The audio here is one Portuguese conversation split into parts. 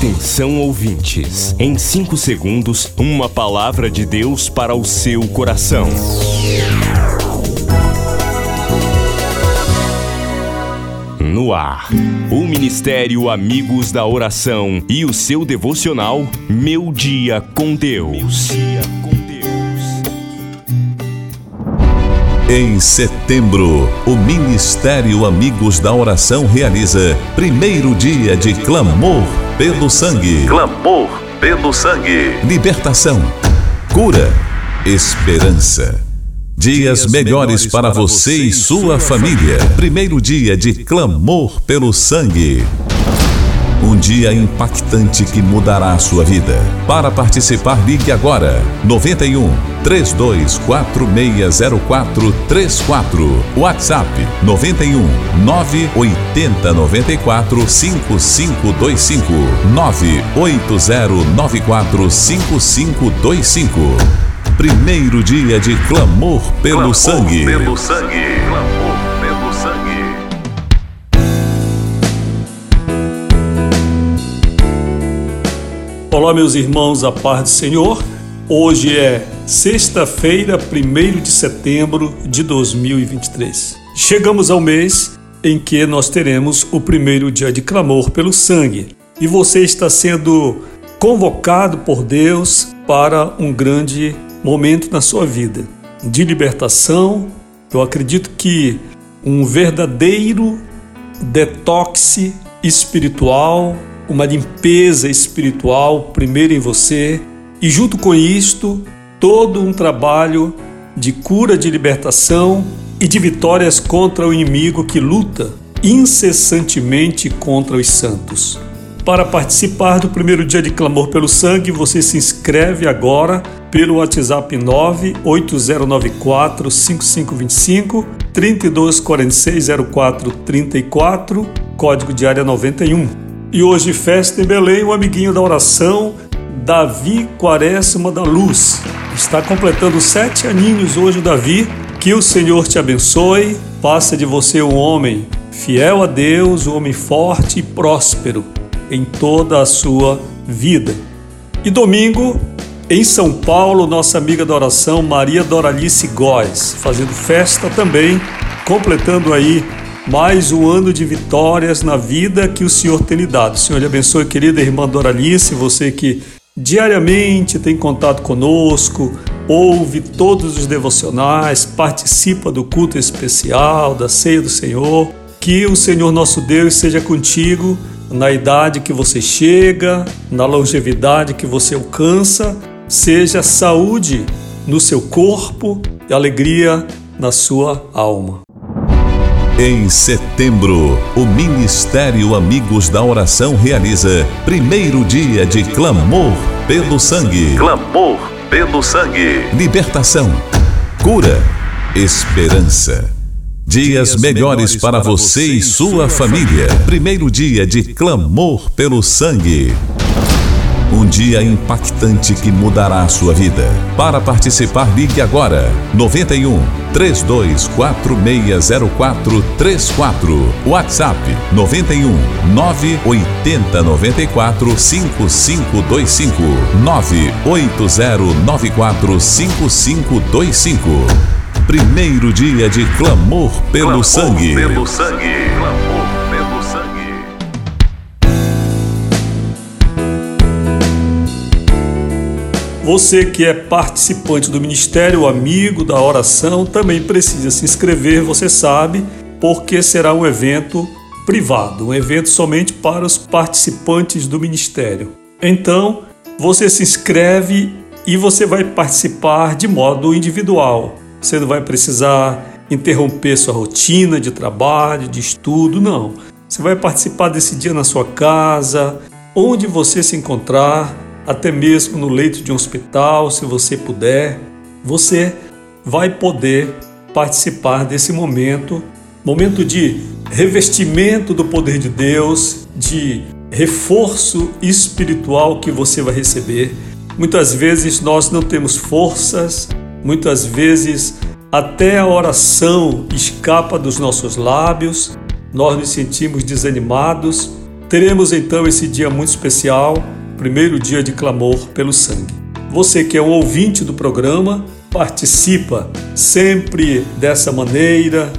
Atenção ouvintes, em 5 segundos, uma palavra de Deus para o seu coração. No ar, o Ministério Amigos da Oração e o seu devocional Meu Dia com Deus. Em setembro, o Ministério Amigos da Oração realiza primeiro dia de clamor pelo sangue. Clamor pelo sangue. Libertação, cura, esperança. Dias melhores para você e sua família. Primeiro dia de clamor pelo sangue. Um dia impactante que mudará a sua vida. Para participar, ligue agora 91 32460434. WhatsApp 91 980 94 5525 98094 5525. Primeiro dia de clamor pelo Clamor sangue. Pelo sangue. Olá, meus irmãos, a paz do Senhor. Hoje é sexta-feira, 1 de setembro de 2023. Chegamos ao mês em que nós teremos o primeiro dia de clamor pelo sangue. E você está sendo convocado por Deus para um grande momento na sua vida de libertação. Eu acredito que um verdadeiro detox espiritual, uma limpeza espiritual primeiro em você e junto com isto todo um trabalho de cura, de libertação e de vitórias contra o inimigo que luta incessantemente contra os santos. Para participar do primeiro dia de clamor pelo sangue, você se inscreve agora pelo WhatsApp 98094 5525 32460434, código de área 91. E hoje, festa em Belém, o amiguinho da oração, Davi Quaresma da Luz. Está completando sete aninhos hoje, Davi. Que o Senhor te abençoe, faça de você um homem fiel a Deus, um homem forte e próspero em toda a sua vida. E domingo, em São Paulo, nossa amiga da oração Maria Doralice Góes, fazendo festa também, completando aí mais um ano de vitórias na vida que o Senhor tem lhe dado. O Senhor lhe abençoe, querida irmã Doralice, você que diariamente tem contato conosco, ouve todos os devocionais, participa do culto especial, da ceia do Senhor. Que o Senhor nosso Deus seja contigo na idade que você chega, na longevidade que você alcança, seja saúde no seu corpo e alegria na sua alma. Em setembro, o Ministério Amigos da Oração realiza primeiro dia de clamor pelo sangue. Clamor pelo sangue. Libertação, cura, esperança. Dias melhores para você e sua família. Primeiro dia de clamor pelo sangue. Dia impactante que mudará a sua vida. Para participar, ligue agora 91 32460434. WhatsApp 91 980 94 5525 98094 5525. Primeiro dia de clamor pelo Clamor sangue. Pelo sangue. Você que é participante do ministério, amigo da oração, também precisa se inscrever, você sabe, porque será um evento privado, um evento somente para os participantes do ministério. Então, você se inscreve e você vai participar de modo individual. Você não vai precisar interromper sua rotina de trabalho, de estudo, não. Você vai participar desse dia na sua casa, onde você se encontrar, até mesmo no leito de um hospital, se você puder. Você vai poder participar desse momento momento de revestimento do poder de Deus, de reforço espiritual que você vai receber. Muitas vezes nós não temos forças, muitas vezes até a oração escapa dos nossos lábios, nós nos sentimos desanimados, teremos então esse dia muito especial, primeiro dia de clamor pelo sangue. Você que é um ouvinte do programa, participa sempre dessa maneira,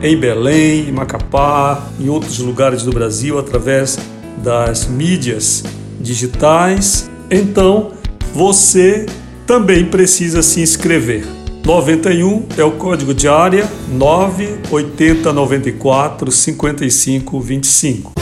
em Belém, em Macapá, em outros lugares do Brasil, através das mídias digitais. Então, você também precisa se inscrever. 91 é o código de área 98094 5525.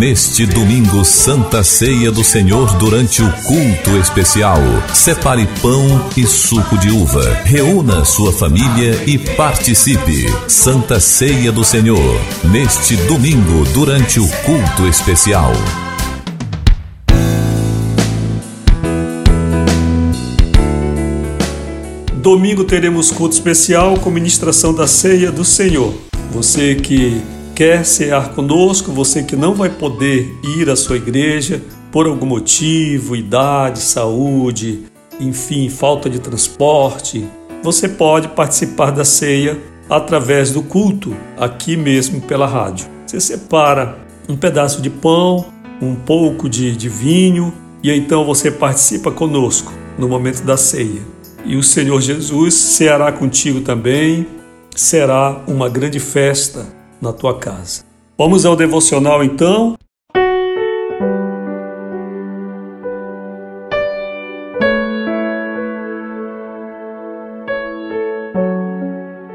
Neste domingo, Santa Ceia do Senhor durante o culto especial. Separe pão e suco de uva. Reúna sua família e participe. Santa Ceia do Senhor. Neste domingo, durante o culto especial. Domingo teremos culto especial com ministração da Ceia do Senhor. Você que quer cear conosco, você que não vai poder ir à sua igreja por algum motivo, idade, saúde, enfim, falta de transporte, você pode participar da ceia através do culto aqui mesmo pela rádio. Você separa um pedaço de pão, um pouco de, de vinho e então você participa conosco no momento da ceia. E o Senhor Jesus ceará contigo também. Será uma grande festa na tua casa. Vamos ao devocional então.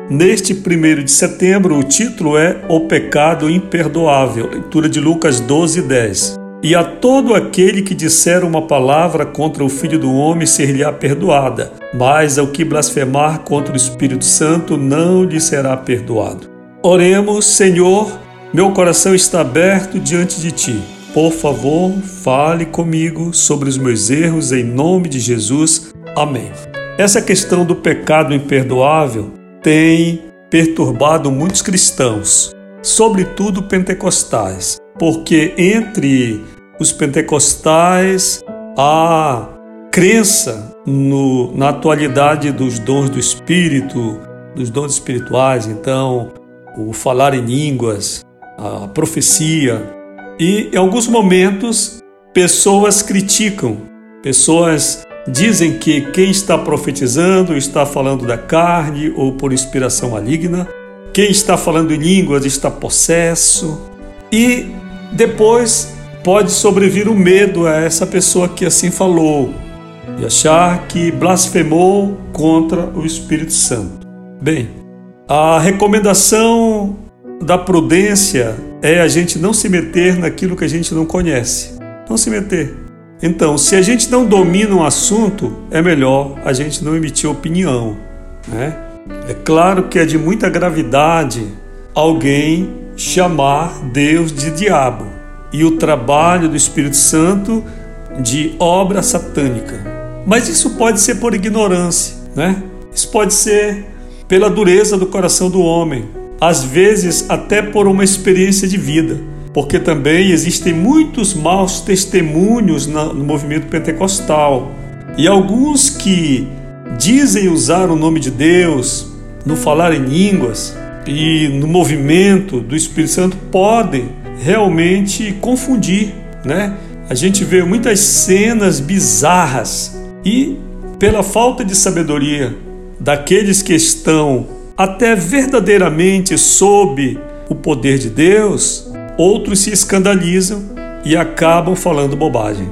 Neste primeiro de setembro, o título é O Pecado Imperdoável, leitura de Lucas 12, 10. E a todo aquele que disser uma palavra contra o Filho do Homem ser-lhe-á perdoada, mas ao que blasfemar contra o Espírito Santo não lhe será perdoado. Oremos, Senhor, meu coração está aberto diante de ti. Por favor, fale comigo sobre os meus erros em nome de Jesus. Amém. Essa questão do pecado imperdoável tem perturbado muitos cristãos, sobretudo pentecostais, porque entre os pentecostais há crença no, na atualidade dos dons do Espírito, dos dons espirituais. Então, o falar em línguas, a profecia. E em alguns momentos, pessoas criticam, pessoas dizem que quem está profetizando está falando da carne ou por inspiração maligna, quem está falando em línguas está possesso. E depois pode sobrevir o medo a essa pessoa que assim falou, de achar que blasfemou contra o Espírito Santo. Bem, a recomendação da prudência é a gente não se meter naquilo que a gente não conhece. Não se meter. Então, se a gente não domina um assunto, é melhor a gente não emitir opinião. Né? É claro que é de muita gravidade alguém chamar Deus de diabo e o trabalho do Espírito Santo de obra satânica. Mas isso pode ser por ignorância, né? Isso pode ser pela dureza do coração do homem, às vezes até por uma experiência de vida, porque também existem muitos maus testemunhos no movimento pentecostal e alguns que dizem usar o nome de Deus no falar em línguas e no movimento do Espírito Santo podem realmente confundir, né? A gente vê muitas cenas bizarras e pela falta de sabedoria daqueles que estão até verdadeiramente sob o poder de Deus, outros se escandalizam e acabam falando bobagem.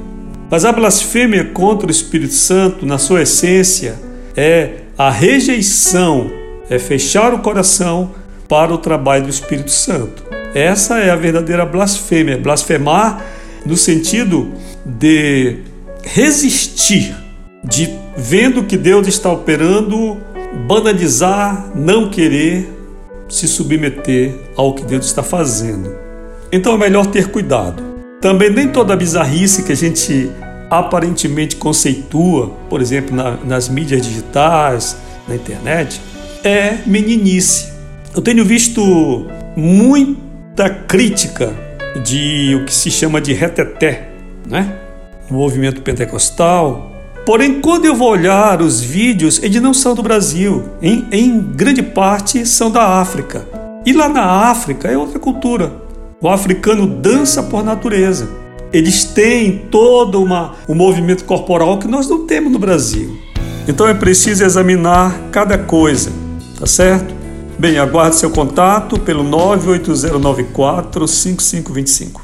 Mas a blasfêmia contra o Espírito Santo, na sua essência, é a rejeição, é fechar o coração para o trabalho do Espírito Santo. Essa é a verdadeira blasfêmia, blasfemar no sentido de resistir de vendo que Deus está operando, banalizar, não querer se submeter ao que Deus está fazendo. Então é melhor ter cuidado. Também nem toda bizarrice que a gente aparentemente conceitua, por exemplo, na, nas mídias digitais, na internet, é meninice. Eu tenho visto muita crítica de o que se chama de reteté, né? O movimento pentecostal. Porém, quando eu vou olhar os vídeos, eles não são do Brasil, em, em grande parte são da África. E lá na África é outra cultura. O africano dança por natureza. Eles têm todo uma, um movimento corporal que nós não temos no Brasil. Então é preciso examinar cada coisa, tá certo? Bem, aguarde seu contato pelo 98094 5525.